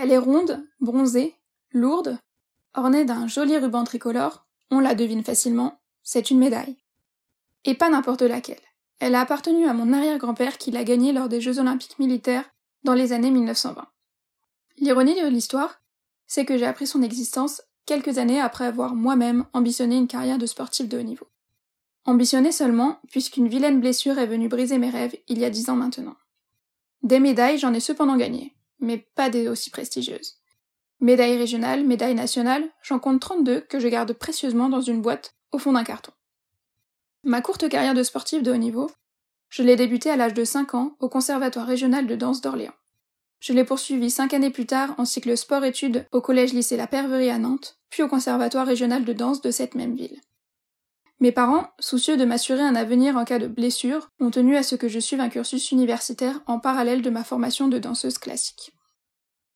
Elle est ronde, bronzée, lourde, ornée d'un joli ruban tricolore, on la devine facilement, c'est une médaille. Et pas n'importe laquelle. Elle a appartenu à mon arrière-grand-père qui l'a gagnée lors des Jeux olympiques militaires dans les années 1920. L'ironie de l'histoire, c'est que j'ai appris son existence quelques années après avoir moi-même ambitionné une carrière de sportif de haut niveau. Ambitionné seulement, puisqu'une vilaine blessure est venue briser mes rêves il y a dix ans maintenant. Des médailles, j'en ai cependant gagné, mais pas des aussi prestigieuses. Médailles régionales, médailles nationales, j'en compte 32 que je garde précieusement dans une boîte au fond d'un carton. Ma courte carrière de sportive de haut niveau, je l'ai débutée à l'âge de 5 ans au Conservatoire régional de danse d'Orléans. Je l'ai poursuivie cinq années plus tard en cycle sport-études au collège-lycée La Perverie à Nantes, puis au Conservatoire régional de danse de cette même ville. Mes parents, soucieux de m'assurer un avenir en cas de blessure, ont tenu à ce que je suive un cursus universitaire en parallèle de ma formation de danseuse classique.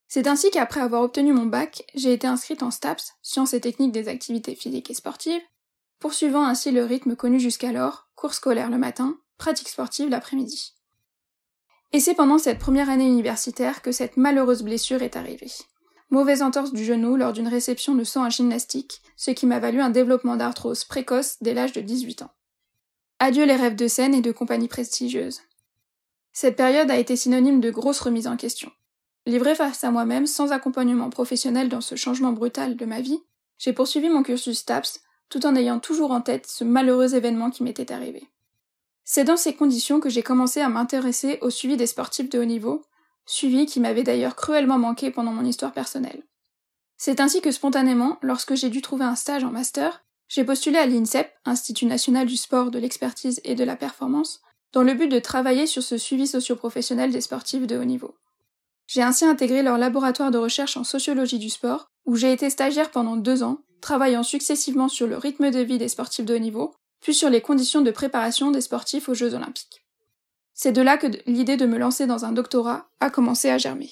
C'est ainsi qu'après avoir obtenu mon bac, j'ai été inscrite en STAPS, sciences et techniques des activités physiques et sportives, poursuivant ainsi le rythme connu jusqu'alors, cours scolaire le matin, pratique sportive l'après-midi. Et c'est pendant cette première année universitaire que cette malheureuse blessure est arrivée. Mauvaise entorse du genou lors d'une réception de sang à gymnastique, ce qui m'a valu un développement d'arthrose précoce dès l'âge de 18 ans. Adieu les rêves de scène et de compagnie prestigieuse. Cette période a été synonyme de grosse remise en question. Livré face à moi-même, sans accompagnement professionnel dans ce changement brutal de ma vie, j'ai poursuivi mon cursus TAPS tout en ayant toujours en tête ce malheureux événement qui m'était arrivé. C'est dans ces conditions que j'ai commencé à m'intéresser au suivi des sportifs de haut niveau, suivi qui m'avait d'ailleurs cruellement manqué pendant mon histoire personnelle. C'est ainsi que spontanément, lorsque j'ai dû trouver un stage en master, j'ai postulé à l'INSEP, Institut national du sport, de l'expertise et de la performance, dans le but de travailler sur ce suivi socio-professionnel des sportifs de haut niveau. J'ai ainsi intégré leur laboratoire de recherche en sociologie du sport, où j'ai été stagiaire pendant deux ans, travaillant successivement sur le rythme de vie des sportifs de haut niveau, puis sur les conditions de préparation des sportifs aux Jeux olympiques. C'est de là que l'idée de me lancer dans un doctorat a commencé à germer.